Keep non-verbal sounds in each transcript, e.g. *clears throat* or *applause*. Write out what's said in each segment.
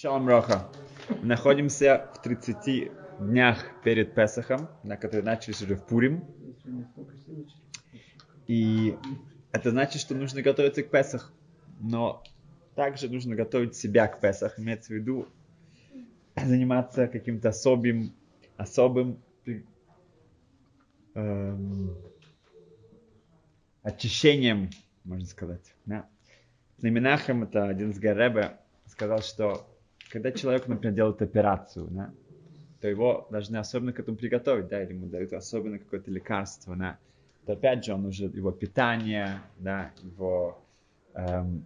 Шалом Роха. Мы находимся в 30 днях перед Песохом, на которые начались уже в Пурим. И это значит, что нужно готовиться к Песах. Но также нужно готовить себя к Песах. Имеется в виду заниматься каким-то особым, особым эм, очищением, можно сказать. Да. Менахем, это один из Гаребе, сказал, что когда человек, например, делает операцию, да, то его должны особенно к этому приготовить, да, или ему дают особенно какое-то лекарство, да, то опять же он уже, его питание, да, его эм,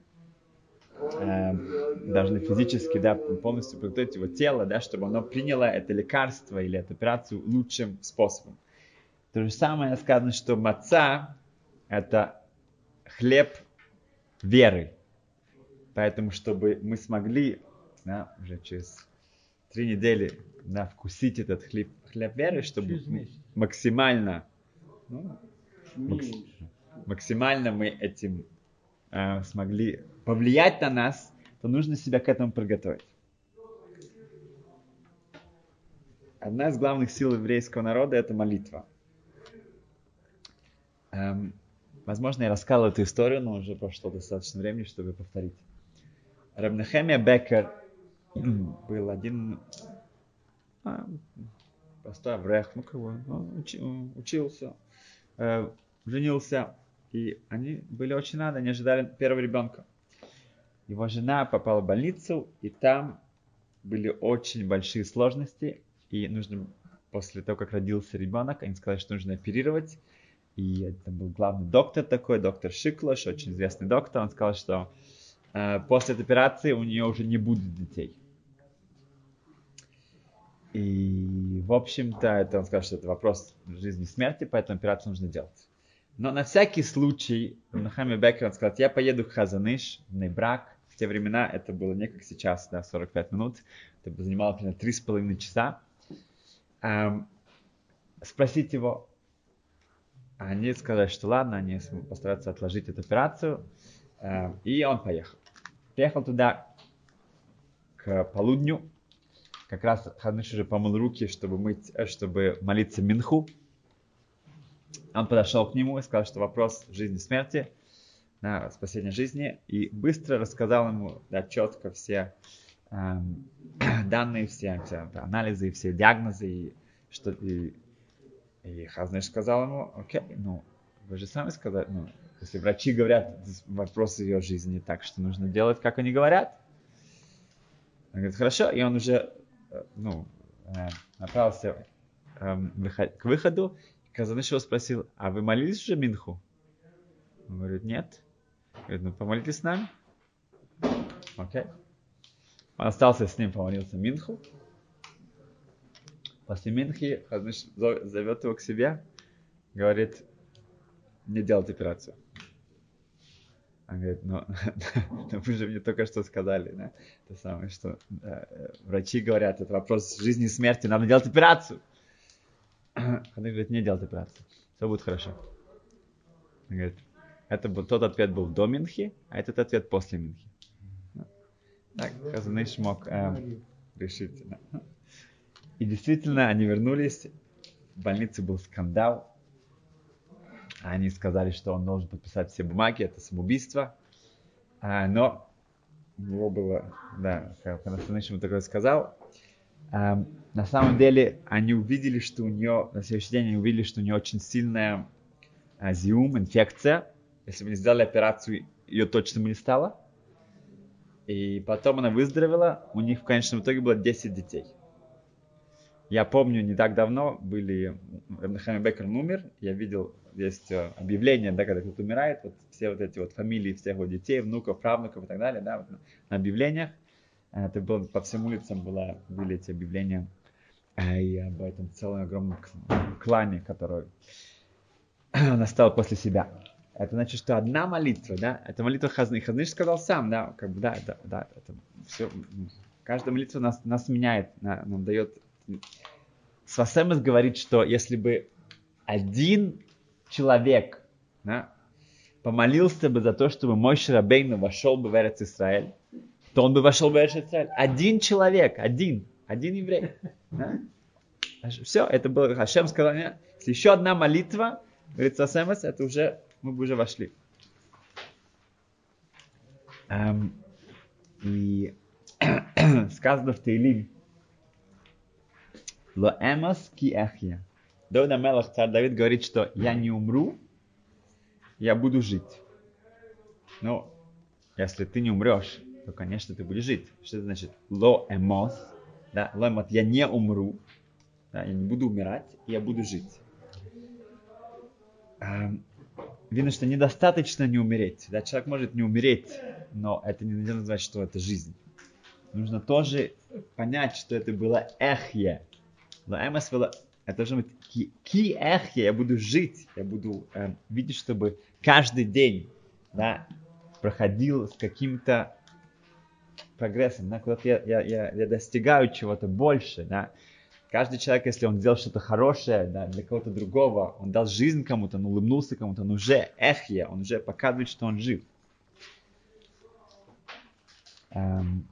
эм, должны физически, да, полностью подготовить его тело, да, чтобы оно приняло это лекарство или эту операцию лучшим способом. То же самое сказано, что маца – это хлеб веры. Поэтому, чтобы мы смогли да, уже через три недели да, вкусить этот хлеб, хлеб веры, чтобы максимально, ну, макс, максимально мы этим э, смогли повлиять на нас, то нужно себя к этому подготовить. Одна из главных сил еврейского народа – это молитва. Эм, возможно, я рассказал эту историю, но уже прошло достаточно времени, чтобы повторить. Рабнахемия Бекер был один а, простой аврех, ну кого, он учи, учился, э, женился, и они были очень рады, они ожидали первого ребенка. Его жена попала в больницу, и там были очень большие сложности, и нужно после того, как родился ребенок, они сказали, что нужно оперировать. И это был главный доктор такой, доктор Шиклош, очень известный доктор. Он сказал, что э, после этой операции у нее уже не будет детей. И, в общем-то, это он сказал, что это вопрос жизни и смерти, поэтому операцию нужно делать. Но на всякий случай, Нахами Бекер, он сказал, я поеду в Хазаныш, в Нейбрак. В те времена это было не как сейчас, да, 45 минут. Это занимало примерно 3,5 часа. Эм, спросить его, они сказали, что ладно, они постараются отложить эту операцию. Эм, и он поехал. Приехал туда к полудню, как раз Хадныш уже помыл руки, чтобы, мыть, э, чтобы молиться Минху. Он подошел к нему и сказал, что вопрос жизни и смерти, да, спасения жизни, и быстро рассказал ему да, четко все эм, *clears throat* данные, все, все анализы, все диагнозы, и, что, и, и Хазнеш сказал ему, окей, ну, вы же сами сказали, ну, если врачи говорят вопрос ее жизни так, что нужно делать, как они говорят. Он говорит, хорошо, и он уже ну, э, направился эм, к выходу, Казаныш его спросил, а вы молились уже Минху? Он говорит, нет. Говорит, ну помолитесь с нами. Окей. Он остался с ним, помолился Минху. После Минхи Хазныш зовет его к себе, говорит, не делать операцию. Он говорит, ну, *laughs* ну вы же мне только что сказали, да, то самое, что да, врачи говорят, это вопрос жизни и смерти, надо делать операцию. *clears throat* Он говорит, не делать операцию, все будет хорошо. Он говорит, это был, тот ответ был до Минхи, а этот ответ после Минхи. Так, Казаныш мог э, решить. Да. И действительно, они вернулись, в больнице был скандал, они сказали, что он должен подписать все бумаги, это самоубийство. А, но у него было, да, по-настоящему такое сказал. А, на самом деле они увидели, что у нее, на следующий день они увидели, что у нее очень сильная а, зиум, инфекция. Если бы не сделали операцию, ее точно бы не стало. И потом она выздоровела, у них в конечном итоге было 10 детей. Я помню, не так давно были, Рабнахами Бекер умер, я видел есть э, объявление, да, когда кто-то умирает, вот все вот эти вот фамилии всех вот детей, внуков, правнуков и так далее, да, вот на объявлениях. Это было по всем улицам было, были эти объявления и об этом целом огромном клане, который *clears throat* настал после себя. Это значит, что одна молитва, да, это молитва Хазны. Хазныш сказал сам, да, как бы, да, да, да, это все, каждая молитва нас, нас меняет, нам дает. Свасемес говорит, что если бы один человек да, помолился бы за то, чтобы мой Шрабейну вошел бы в Эрец Израиль, то он бы вошел в Израиль. Один человек, один, один еврей. Да? Все, это было, Хашем сказал, если еще одна молитва, говорит Сасемас, это уже, мы бы уже вошли. Эм, и *clears throat* сказано в Тейлим, Ло эмас ки эхья. Давид Амелах, царь Давид говорит, что я не умру, я буду жить. Ну, если ты не умрешь, то, конечно, ты будешь жить. Что это значит? Ло эмос, да, ло эмос, я не умру, да, я не буду умирать, я буду жить. Эм, видно, что недостаточно не умереть. Да, человек может не умереть, но это не значит, что это жизнь. Нужно тоже понять, что это было эхье, Лаэмас это должно быть ки эхе, я буду жить, я буду э, видеть, чтобы каждый день да, проходил с каким-то прогрессом, да, куда-то я, я, я, я достигаю чего-то больше, да. Каждый человек, если он сделал что-то хорошее да, для кого-то другого, он дал жизнь кому-то, он улыбнулся кому-то, он уже эхе, он уже показывает, что он жив. Эм,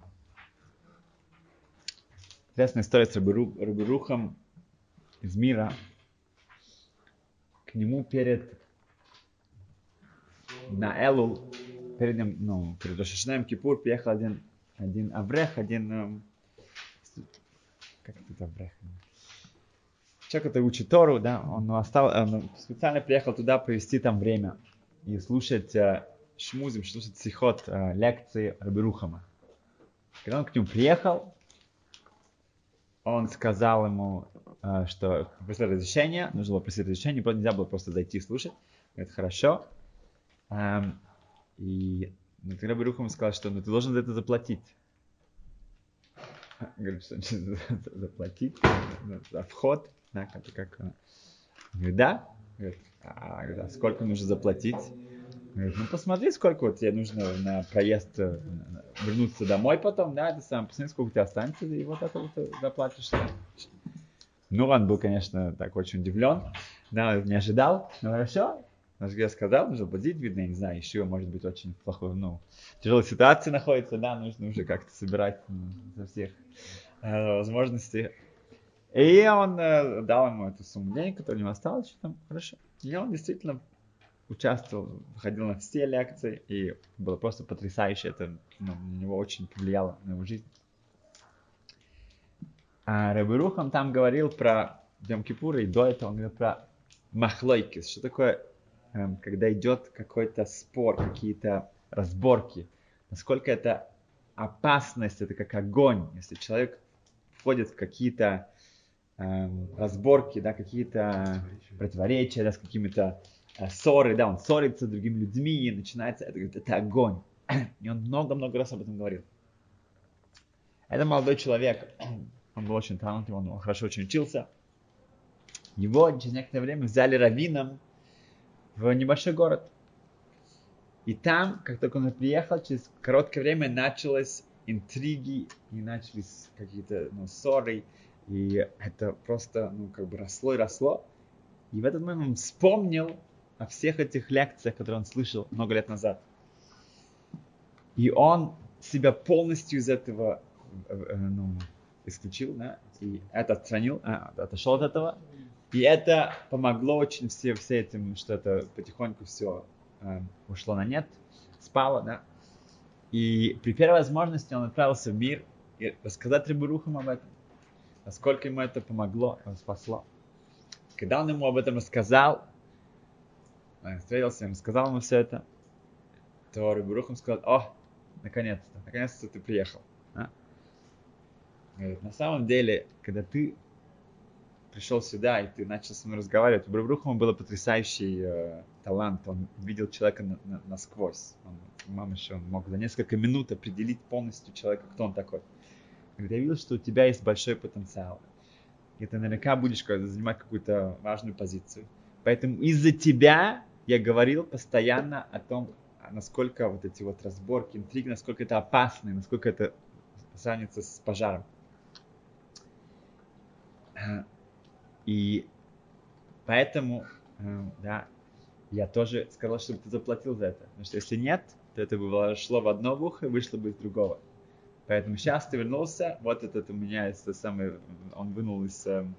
Известная история с Рабирухом из мира. К нему перед на Элул, перед ним, ну, перед Рошашнаем Кипур приехал один, один Аврех, один, как это Аврех? Человек, который учит Тору, да, он остал, он специально приехал туда провести там время и слушать э, шмузим, слушать сихот, э, лекции Рабирухама. Когда он к нему приехал, он сказал ему, э, что просил разрешения, нужно было просить разрешения, нельзя было просто зайти и слушать. Это хорошо. Эм, и ну, тогда Барух ему сказал, что ну, ты должен за это заплатить. Говорит, что заплатить за вход, да, как, как э, говорит, да. Говорит, а, а сколько нужно заплатить? Ну посмотри, сколько вот тебе нужно на проезд э, вернуться домой потом, да, это сам, посмотри, сколько у тебя останется, и вот это вот заплатишь. Ну, он был, конечно, так очень удивлен, да, не ожидал, но хорошо, Наш я сказал, нужно платить, видно, я не знаю, еще может быть очень плохой, ну, тяжелой ситуации находится, да, нужно уже как-то собирать ну, со всех э, возможностей. И он э, дал ему эту сумму денег, которая у него осталась, что там, хорошо. И он действительно участвовал, ходил на все лекции, и было просто потрясающе. Это ну, на него очень повлияло на его жизнь. А Рабирухам там говорил про Дем Кипура, и до этого он говорил про махлойкис. Что такое, эм, когда идет какой-то спор, какие-то разборки? Насколько это опасность, это как огонь. Если человек входит в какие-то эм, разборки, да, какие-то противоречия, да, с какими-то ссоры, да, он ссорится с другими людьми, и начинается, это, это огонь. И он много-много раз об этом говорил. Это молодой человек, он был очень талантливый, он хорошо очень учился. Его через некоторое время взяли раввином в небольшой город. И там, как только он приехал, через короткое время началось интриги и начались какие-то ну, ссоры. И это просто, ну, как бы росло и росло. И в этот момент он вспомнил о всех этих лекциях, которые он слышал много лет назад. И он себя полностью из этого э, э, ну, исключил, да, и это отстранил, а, отошел от этого. И это помогло очень все, все этим, что это потихоньку все э, ушло на нет, спало, да. И при первой возможности он отправился в мир и рассказать Рибурухам об этом, насколько ему это помогло, спасло. Когда он ему об этом рассказал, встретился, им сказал ему все это, то Рыбурухам сказал, о, наконец-то, наконец-то ты приехал. А? Говорит, на самом деле, когда ты пришел сюда и ты начал со мной разговаривать, у Рыбурухама был потрясающий э, талант, он видел человека на, на, насквозь. Он, мамыш, он мог за несколько минут определить полностью человека, кто он такой. Говорит, я видел, что у тебя есть большой потенциал. И ты наверняка будешь занимать какую-то важную позицию. Поэтому из-за тебя я говорил постоянно о том, насколько вот эти вот разборки, интриги, насколько это опасно, насколько это сравнится с пожаром. И поэтому, э, да, я тоже сказал, чтобы ты заплатил за это. Потому что если нет, то это бы шло в одно ухо и вышло бы из другого. Поэтому сейчас ты вернулся, вот этот у меня есть самый, он вынул из, эм,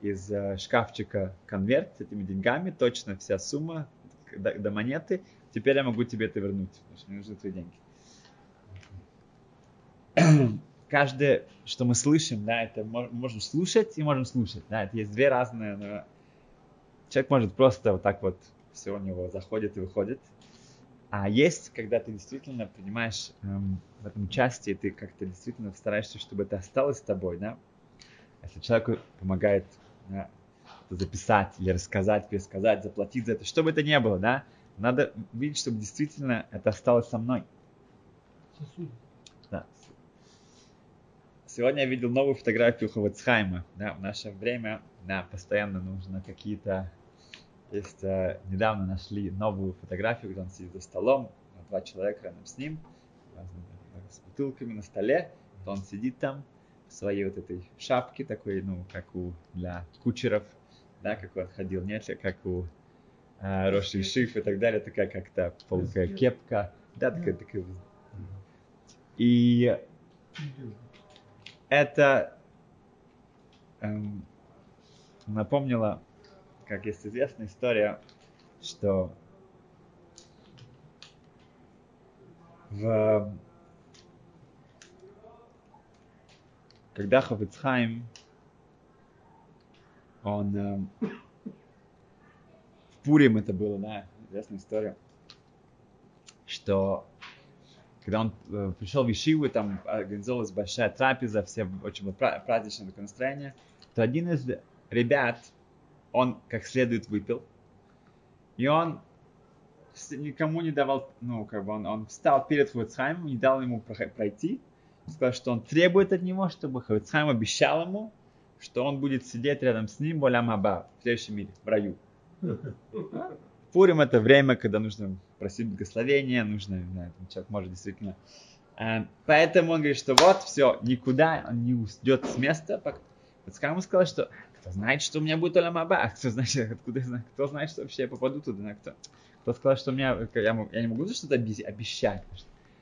из э, шкафчика конверт с этими деньгами, точно вся сумма до, до монеты. Теперь я могу тебе это вернуть, потому что мне нужны твои деньги. *clears throat* Каждое, что мы слышим, да, это можем слушать и можем слушать. Да, это есть две разные. Но человек может просто вот так вот все у него заходит и выходит. А есть, когда ты действительно принимаешь эм, в этом участие, ты как-то действительно стараешься, чтобы это осталось с тобой, да? Если человеку помогает записать или рассказать, пересказать, заплатить за это, что бы это ни было, да? Надо видеть, чтобы действительно это осталось со мной. Да. Сегодня я видел новую фотографию Ховецхайма. Да, в наше время да, постоянно нужно какие-то есть, э, недавно нашли новую фотографию, где он сидит за столом, два человека рядом с ним, с бутылками на столе, то он сидит там своей вот этой шапке, такой, ну, как у для кучеров, да, как он ходил, нет, как у э, Роши Шиф и так далее, такая как-то полкая кепка, да, такая, такая. И это эм, напомнило как есть известная история, что в... когда Ховицхайм, он э, в Пурим это было, да, известная история, что когда он э, пришел в Ишиву, там организовалась большая трапеза, все очень было праздничное такое настроение, то один из ребят, он как следует выпил, и он никому не давал, ну, как бы он, он встал перед Хавицхаймом, не дал ему пройти, сказал, что он требует от него, чтобы Хавицхайм обещал ему, что он будет сидеть рядом с ним, Болям Аба, в следующем мире, в раю. Пурим это время, когда нужно просить благословения, нужно, да, человек может действительно. Э, поэтому он говорит, что вот, все, никуда он не уйдет с места. Хавицхайм сказал, что кто знает, что у меня будет Олям Аба? А кто знает, *laughs* откуда я знаю? Кто знает, что вообще я попаду туда? Кто, кто сказал, что у меня, я, я не могу что-то обещать?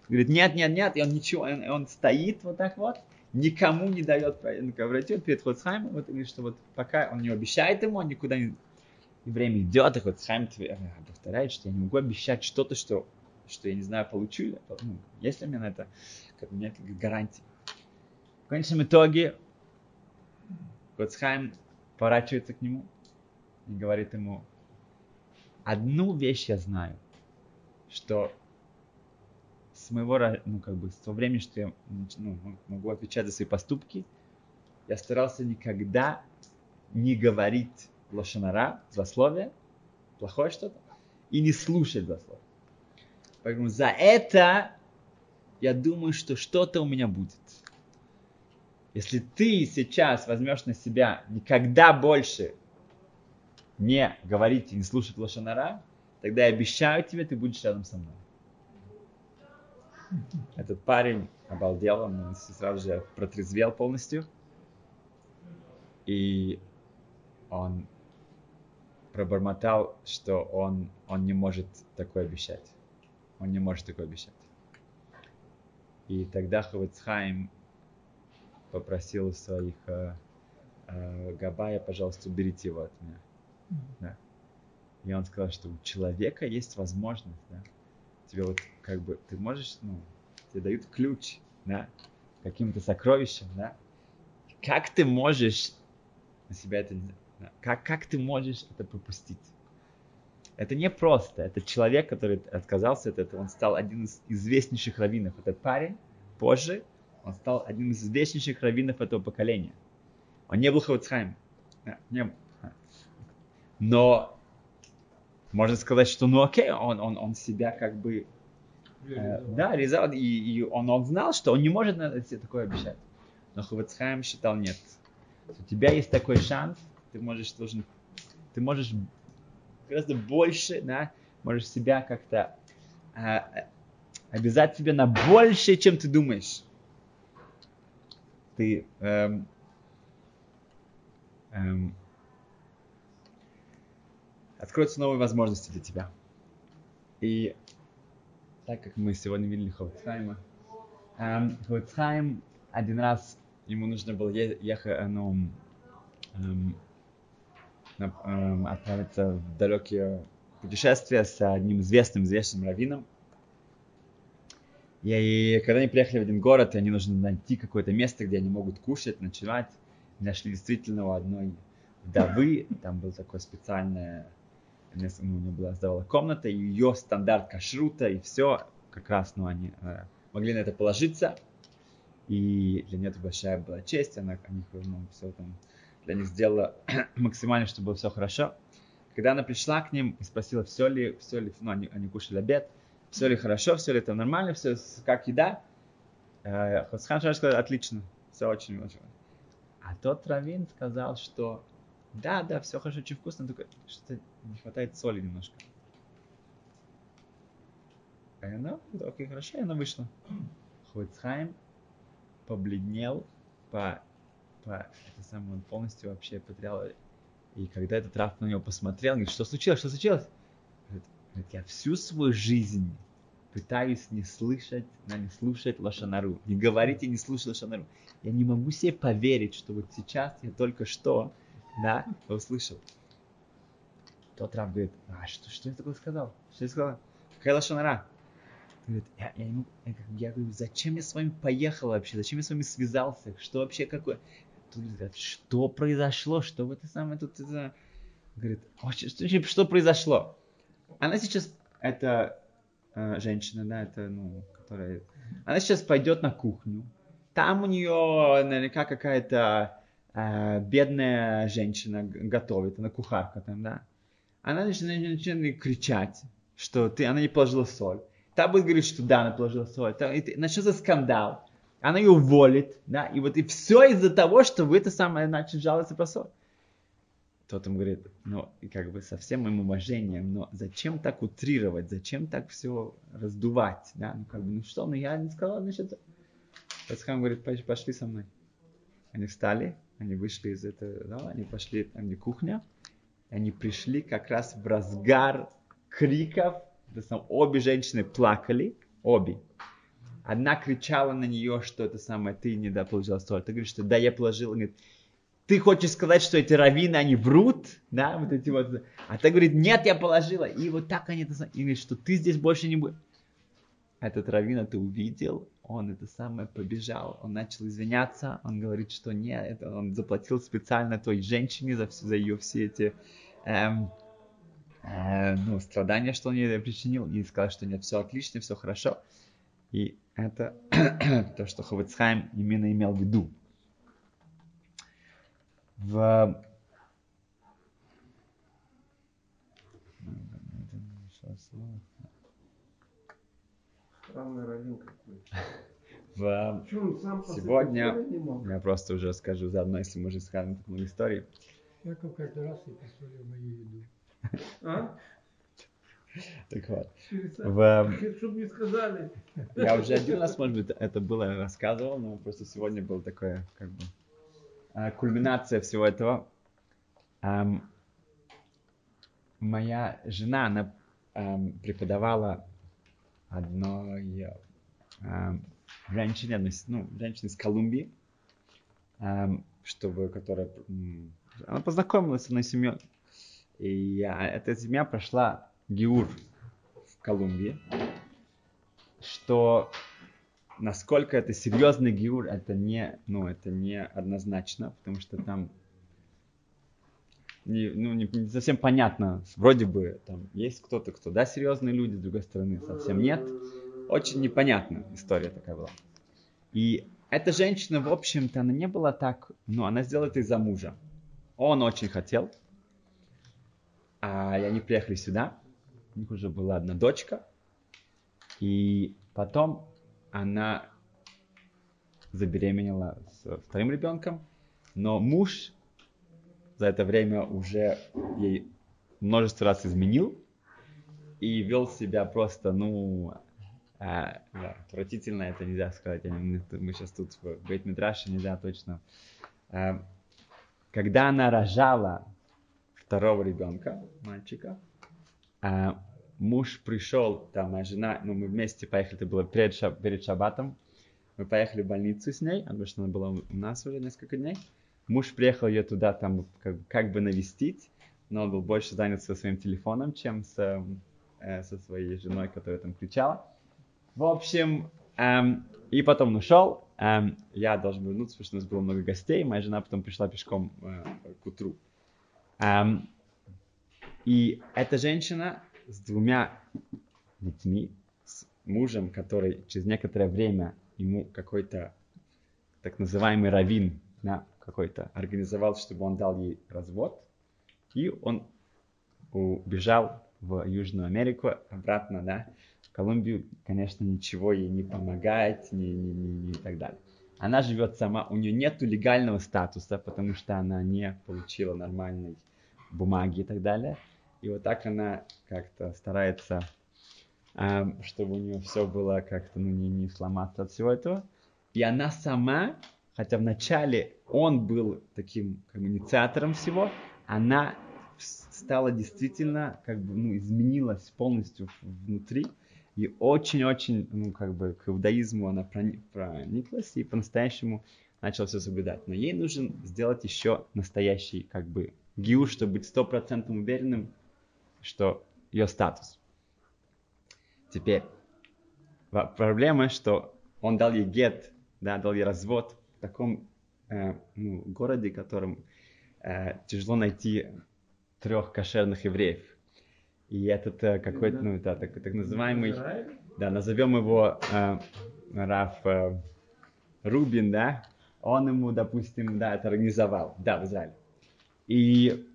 Говорит, нет, нет, нет, и он ничего, он, он стоит вот так вот, никому не дает пройти, перед Хоцхаймом, вот, говорит, что вот пока он не обещает ему, он никуда не... И время идет, и Хоцхайм повторяет, что я не могу обещать что-то, что, что я не знаю, получу ли. Ну, есть ли у меня на это, как, у меня гарантии. В конечном итоге Хоцхайм поворачивается к нему и говорит ему, одну вещь я знаю, что с моего, ну, как бы, с того времени, что я ну, могу отвечать за свои поступки, я старался никогда не говорить лошанара, злословие, плохое что-то, и не слушать злословие. Поэтому за это я думаю, что что-то у меня будет. Если ты сейчас возьмешь на себя никогда больше не говорить и не слушать лошанара, тогда я обещаю тебе, ты будешь рядом со мной. Этот парень обалдел, он сразу же протрезвел полностью. И он пробормотал, что он, он не может такое обещать. Он не может такое обещать. И тогда Хавицхайм попросил своих э, э, Габая, пожалуйста, уберите его от меня. Да. И он сказал, что у человека есть возможность, да, тебе вот как бы, ты можешь, ну, тебе дают ключ, да, каким-то сокровищем, да, как ты можешь на себя это, да, как, как ты можешь это пропустить? Это не просто. Это человек, который отказался от этого. Он стал один из известнейших раввинов. Этот парень позже он стал одним из известнейших раввинов этого поколения. Он не был Хавцхайм. Не был. Но можно сказать, что ну окей, он, он, он себя как бы э, да, резал, и, и он, он знал, что он не может себе такое обещать. Но Хавацхайм считал нет. У тебя есть такой шанс, ты можешь должен, ты можешь гораздо больше, да, можешь себя как-то э, обязать себе на больше, чем ты думаешь ты эм, эм, откроются новые возможности для тебя. И так как мы сегодня видели Ховцхайма, эм, Хуцхайм один раз ему нужно было ехать, ну, эм, эм, отправиться в далекие путешествия с одним известным, известным раввином. И когда они приехали в один город, и они нужно найти какое-то место, где они могут кушать, ночевать, нашли действительно у одной вдовы, там был такой специальный, у нее была сдавала комната, ее стандарт кашрута, и все, как раз, ну, они э, могли на это положиться, и для нее это большая была честь, она, они, ну, все там для них сделала *clears throat* максимально, чтобы было все хорошо. Когда она пришла к ним и спросила, все ли, все ли, ну, они, они кушали обед, все ли хорошо, все ли там нормально, все как еда, э, Хосхан сказал, отлично, все очень, очень. А тот Равин сказал, что да, да, все хорошо, очень вкусно, только что не хватает соли немножко. И она, да, окей, хорошо, и она вышла. Хуцхайм побледнел, по, по, это самое, он полностью вообще потерял. И когда этот Раф на него посмотрел, говорит, что случилось, что случилось? Говорит, говорит, я всю свою жизнь пытаюсь не слышать, не слушать лошанару, не говорить и не слушать лошанару. Я не могу себе поверить, что вот сейчас я только что, да, услышал. Тот Раф говорит, а что, что я такое сказал? Что я сказал? Какая лошанара? Говорит, я, я, не могу, я, я говорю, зачем я с вами поехал вообще? Зачем я с вами связался? Что вообще какое? Тут говорит, что произошло? Что вы это самое тут это... Говорит, «Очень- что, что произошло? Она сейчас, это э, женщина, да, это, ну, которая... Она сейчас пойдет на кухню. Там у нее наверняка какая-то э, бедная женщина готовит, она кухарка там, да. Она начинает, начинает кричать, что ты, она не положила соль. Та будет говорить, что да, она положила соль. Та- и ты- начнется скандал. Она ее уволит, да, и вот и все из-за того, что вы это самое начали жаловаться про соль. Тот ему говорит, ну, и как бы со всем моим уважением, но зачем так утрировать, зачем так все раздувать, да, ну, как бы, ну что, ну я не сказал, значит, Пасхам говорит, «Пойди, пошли со мной. Они встали, они вышли из этого зала, они пошли, там где кухня, они пришли как раз в разгар криков, то есть обе женщины плакали, обе. Одна кричала на нее, что это самое, ты не да, положила соль. Ты говоришь, что да, я положила. Говорит, ты хочешь сказать, что эти раввины, они врут, да, вот эти вот. А ты говорит, нет, я положила. И вот так они и говорит, что ты здесь больше не будешь. Этот раввин это увидел, он это самое побежал, он начал извиняться, он говорит, что нет, это он заплатил специально той женщине за, все- за ее все эти эм, э, ну, страдания, что он ей причинил, и сказал, что нет, все отлично, все хорошо. И это *clears throat* то, что Ховецхайм именно имел в виду. В... Странный он сам по Сегодня-? Я просто уже скажу заодно, если мы уже скажем так много историй. Яков каждый раз и посолил мою еду. А? Так вот. В... *laughs* Чтоб не сказали. Я уже один раз, может быть, это было рассказывал, но просто сегодня был такое, как бы, а, кульминация всего этого. Моя жена, она преподавала одной ам, женщине, одной, ну, женщине из Колумбии, ам, чтобы, которая, она познакомилась с одной семьей, и эта семья прошла Геур в Колумбии, что насколько это серьезный гиур, это не, ну, это не однозначно, потому что там не, ну, не, не совсем понятно. Вроде бы там есть кто-то, кто, да, серьезные люди, с другой стороны совсем нет. Очень непонятная история такая была. И эта женщина, в общем-то, она не была так, ну, она сделала это из-за мужа. Он очень хотел, а они приехали сюда, у них уже была одна дочка, и потом она забеременела с вторым ребенком, но муж за это время уже ей множество раз изменил и вел себя просто, ну, а, да, отвратительно, это нельзя сказать. Не- Мы сейчас тут в Бейтмидраше нельзя точно. А, Когда она рожала второго ребенка, мальчика, а, муж пришел, там, моя жена, ну, мы вместе поехали, это было перед, шаб- перед шаббатом, Мы поехали в больницу с ней, потому что она была у нас уже несколько дней. Муж приехал ее туда там как, как бы навестить, но он был больше занят со своим телефоном, чем с, э, со своей женой, которая там кричала. В общем, эм, и потом ушел. Эм, я должен вернуться, потому что у нас было много гостей. Моя жена потом пришла пешком э, к утру. Эм, и эта женщина с двумя детьми, с мужем, который через некоторое время ему какой-то так называемый раввин да, какой-то организовал, чтобы он дал ей развод. И он убежал в Южную Америку обратно, да, в Колумбию, конечно, ничего ей не помогает, ни, ни, ни, ни и так далее. Она живет сама, у нее нет легального статуса, потому что она не получила нормальной бумаги и так далее. И вот так она как-то старается, э, чтобы у нее все было как-то, ну, не, не сломаться от всего этого. И она сама, хотя вначале он был таким как бы, инициатором всего, она стала действительно, как бы, ну, изменилась полностью внутри. И очень-очень, ну, как бы, к иудаизму она прониклась и по-настоящему начала все соблюдать. Но ей нужно сделать еще настоящий, как бы, гиу, чтобы быть стопроцентным уверенным, что ее статус. Теперь, проблема, что он дал ей гет, да, дал ей развод в таком э, ну, городе, в котором э, тяжело найти трех кошерных евреев. И этот э, какой-то, ну, да, так, так называемый, да, назовем его э, Раф э, Рубин, да, он ему, допустим, да, это организовал, да, в Израиле. И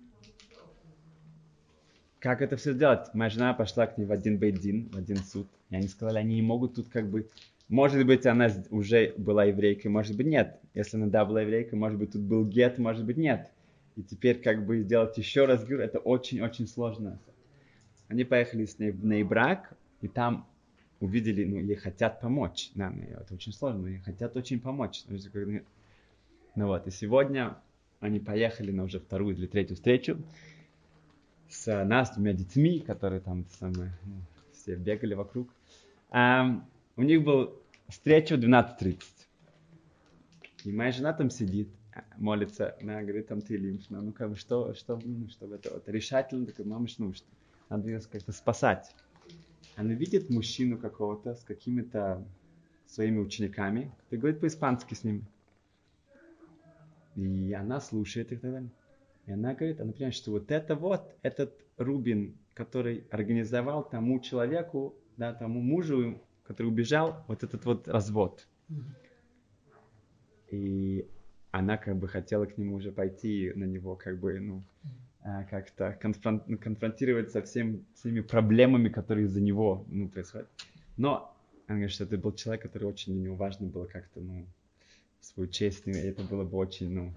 как это все сделать? Моя жена пошла к ней в один бейдин, в один суд. И они сказали, они не могут тут как бы... Может быть, она уже была еврейкой, может быть, нет. Если она да была еврейкой, может быть, тут был гет, может быть, нет. И теперь как бы сделать еще раз гюр, это очень-очень сложно. Они поехали с ней в Нейбрак, и там увидели, ну, ей хотят помочь. Да, ну, это очень сложно, но ей хотят очень помочь. Ну вот, и сегодня они поехали на уже вторую или третью встречу с нас, двумя детьми, которые там самые, ну, все бегали вокруг. Um, у них был встреча в 12.30. И моя жена там сидит, молится, она говорит, там ты лимш, ну как бы что, что, ну, чтобы это вот решательно, такой, мама, ну что, надо ее как-то спасать. Она видит мужчину какого-то с какими-то своими учениками, который говорит по-испански с ним. И она слушает их далее. И она говорит, она понимает, что вот это вот, этот Рубин, который организовал тому человеку, да, тому мужу, который убежал, вот этот вот развод. И она как бы хотела к нему уже пойти на него, как бы, ну, а, как-то конфрон, ну, конфронтировать со всем, всеми проблемами, которые из-за него, ну, происходят. Но она говорит, что это был человек, который очень для него важно было как-то, ну, свою честь, и это было бы очень, ну,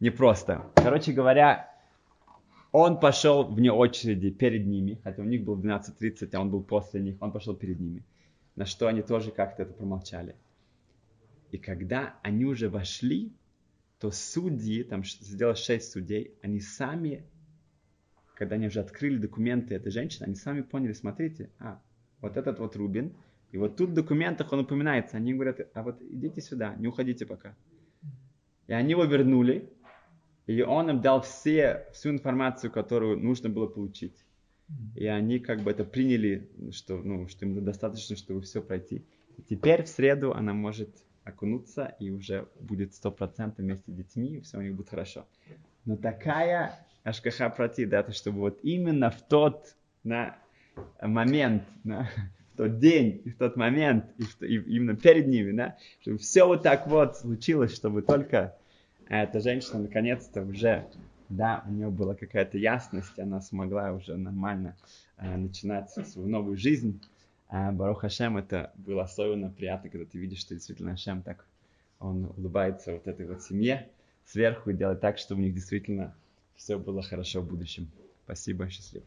непросто. Короче говоря, он пошел вне очереди перед ними, хотя у них был 12.30, а он был после них, он пошел перед ними. На что они тоже как-то это промолчали. И когда они уже вошли, то судьи, там сделал шесть судей, они сами, когда они уже открыли документы этой женщины, они сами поняли, смотрите, а, вот этот вот Рубин, и вот тут в документах он упоминается, они говорят, а вот идите сюда, не уходите пока. И они его вернули, и он им дал все, всю информацию, которую нужно было получить. И они как бы это приняли, что, ну, что им достаточно, чтобы все пройти. И теперь в среду она может окунуться и уже будет сто процентов вместе с детьми, и все у них будет хорошо. Но такая ашкаха прати, да, то чтобы вот именно в тот на, момент, на, в тот день, и в тот момент, и, в, и именно перед ними, да, чтобы все вот так вот случилось, чтобы только эта женщина наконец-то уже, да, у нее была какая-то ясность, она смогла уже нормально э, начинать свою новую жизнь. А Барух Хашем, это было особенно приятно, когда ты видишь, что действительно Хашем так, он улыбается вот этой вот семье сверху и делает так, чтобы у них действительно все было хорошо в будущем. Спасибо, счастливо.